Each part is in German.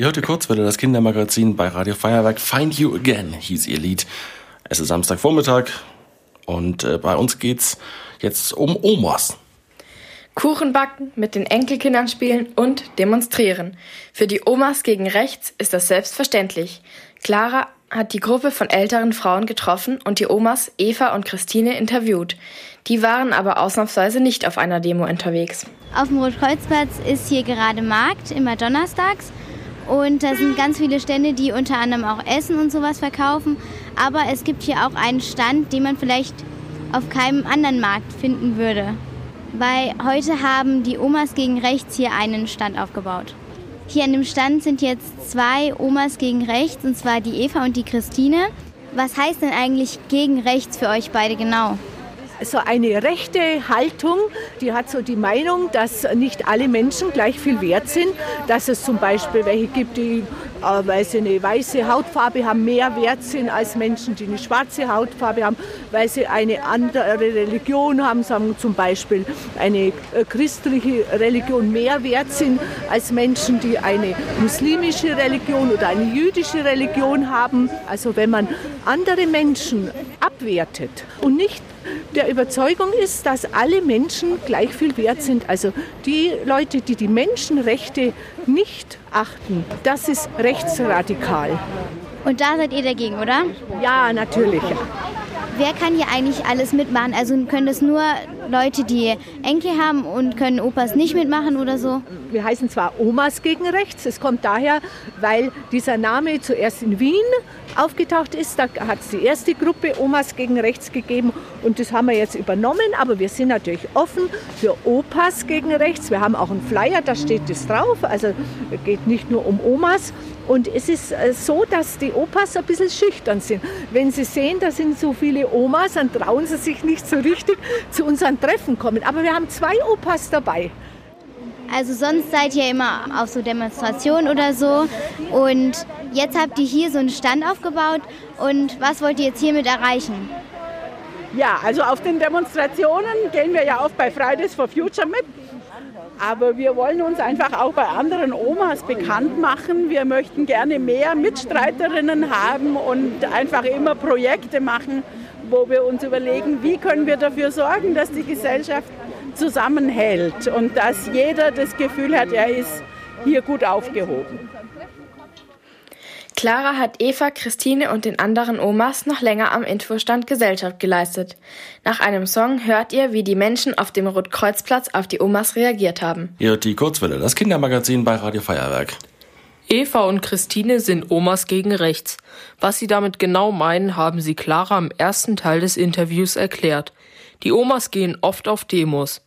Ihr hörte Kurzwelle, das Kindermagazin bei Radio Feuerwerk. Find You Again hieß ihr Lied. Es ist Samstagvormittag und äh, bei uns geht's jetzt um Omas. Kuchen backen, mit den Enkelkindern spielen und demonstrieren. Für die Omas gegen rechts ist das selbstverständlich. Clara hat die Gruppe von älteren Frauen getroffen und die Omas Eva und Christine interviewt. Die waren aber ausnahmsweise nicht auf einer Demo unterwegs. Auf dem Rotkreuzplatz ist hier gerade Markt, immer donnerstags. Und da sind ganz viele Stände, die unter anderem auch Essen und sowas verkaufen. Aber es gibt hier auch einen Stand, den man vielleicht auf keinem anderen Markt finden würde. Weil heute haben die Omas gegen rechts hier einen Stand aufgebaut. Hier an dem Stand sind jetzt zwei Omas gegen rechts, und zwar die Eva und die Christine. Was heißt denn eigentlich gegen rechts für euch beide genau? So eine rechte Haltung, die hat so die Meinung, dass nicht alle Menschen gleich viel wert sind, dass es zum Beispiel welche gibt, die äh, weil sie eine weiße Hautfarbe haben, mehr wert sind als Menschen, die eine schwarze Hautfarbe haben, weil sie eine andere Religion haben, sagen zum Beispiel eine äh, christliche Religion mehr wert sind als Menschen, die eine muslimische Religion oder eine jüdische Religion haben. Also wenn man andere Menschen abwertet und nicht der Überzeugung ist, dass alle Menschen gleich viel wert sind. Also die Leute, die die Menschenrechte nicht achten, das ist rechtsradikal. Und da seid ihr dagegen, oder? Ja, natürlich. Wer kann hier eigentlich alles mitmachen? Also können das nur Leute, die Enkel haben und können Opas nicht mitmachen oder so? Wir heißen zwar Omas gegen Rechts. Es kommt daher, weil dieser Name zuerst in Wien aufgetaucht ist. Da hat es die erste Gruppe Omas gegen Rechts gegeben und das haben wir jetzt übernommen. Aber wir sind natürlich offen für Opas gegen Rechts. Wir haben auch einen Flyer, da steht das drauf. Also es geht nicht nur um Omas. Und es ist äh, so, dass die Opas ein bisschen schüchtern sind. Wenn sie sehen, da sind so viele Omas, dann trauen sie sich nicht so richtig zu unseren Treffen kommen. Aber wir haben zwei Opas dabei. Also sonst seid ihr immer auf so Demonstrationen oder so. Und jetzt habt ihr hier so einen Stand aufgebaut. Und was wollt ihr jetzt hiermit erreichen? Ja, also auf den Demonstrationen gehen wir ja oft bei Fridays for Future mit. Aber wir wollen uns einfach auch bei anderen Omas bekannt machen. Wir möchten gerne mehr Mitstreiterinnen haben und einfach immer Projekte machen, wo wir uns überlegen, wie können wir dafür sorgen, dass die Gesellschaft zusammenhält und dass jeder das Gefühl hat, er ist hier gut aufgehoben. Clara hat Eva, Christine und den anderen Omas noch länger am Infostand Gesellschaft geleistet. Nach einem Song hört ihr, wie die Menschen auf dem Rotkreuzplatz auf die Omas reagiert haben. Ihr hört die Kurzwelle, das Kindermagazin bei Radio Feuerwerk. Eva und Christine sind Omas gegen rechts. Was sie damit genau meinen, haben sie Clara im ersten Teil des Interviews erklärt. Die Omas gehen oft auf Demos.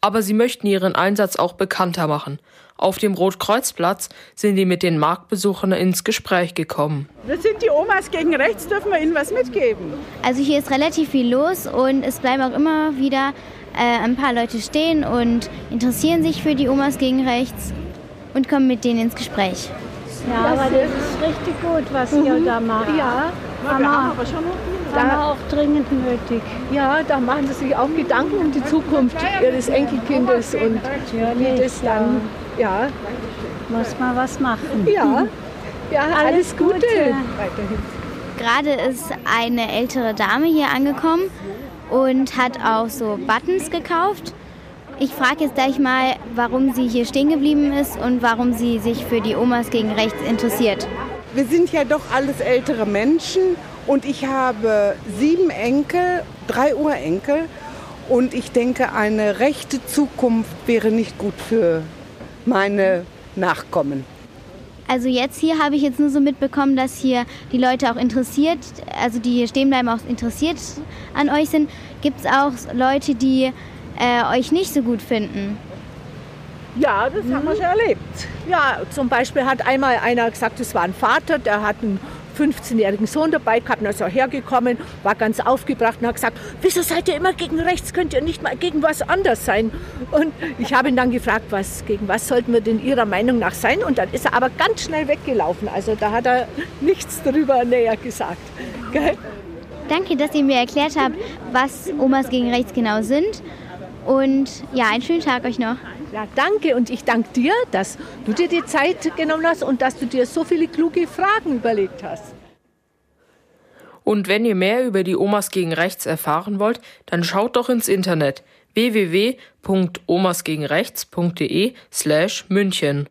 Aber sie möchten ihren Einsatz auch bekannter machen. Auf dem Rotkreuzplatz sind die mit den Marktbesuchern ins Gespräch gekommen. Wir sind die Omas gegen rechts, dürfen wir ihnen was mitgeben? Also hier ist relativ viel los und es bleiben auch immer wieder äh, ein paar Leute stehen und interessieren sich für die Omas gegen rechts und kommen mit denen ins Gespräch. Ja, aber das ist richtig gut, was mhm. ihr da macht. Ja, haben wir aber schon da, haben wir auch dringend nötig. Ja, da machen sie sich auch Gedanken um die Zukunft ihres Enkelkindes und wie das dann ja. Muss man was machen. Ja. Ja, alles, alles Gute. Gute. Gerade ist eine ältere Dame hier angekommen und hat auch so Buttons gekauft. Ich frage jetzt gleich mal, warum sie hier stehen geblieben ist und warum sie sich für die Omas gegen rechts interessiert. Wir sind ja doch alles ältere Menschen und ich habe sieben Enkel, drei Urenkel und ich denke, eine rechte Zukunft wäre nicht gut für meine Nachkommen. Also jetzt hier habe ich jetzt nur so mitbekommen, dass hier die Leute auch interessiert, also die hier stehen bleiben, auch interessiert an euch sind. Gibt es auch Leute, die äh, euch nicht so gut finden? Ja, das mhm. haben wir schon erlebt. Ja, zum Beispiel hat einmal einer gesagt, es war ein Vater, der hat einen 15-jährigen Sohn dabei gehabt, und ist auch hergekommen, war ganz aufgebracht und hat gesagt, wieso seid ihr immer gegen rechts, könnt ihr nicht mal gegen was anders sein? Und ich habe ihn dann gefragt, was, gegen was sollten wir denn Ihrer Meinung nach sein? Und dann ist er aber ganz schnell weggelaufen. Also da hat er nichts darüber näher gesagt. Gell? Danke, dass ihr mir erklärt habt, was Omas gegen rechts genau sind. Und ja, einen schönen Tag euch noch. Ja, danke und ich danke dir, dass du dir die Zeit genommen hast und dass du dir so viele kluge Fragen überlegt hast. Und wenn ihr mehr über die Omas gegen Rechts erfahren wollt, dann schaut doch ins Internet www.omasgegenrechts.de slash München.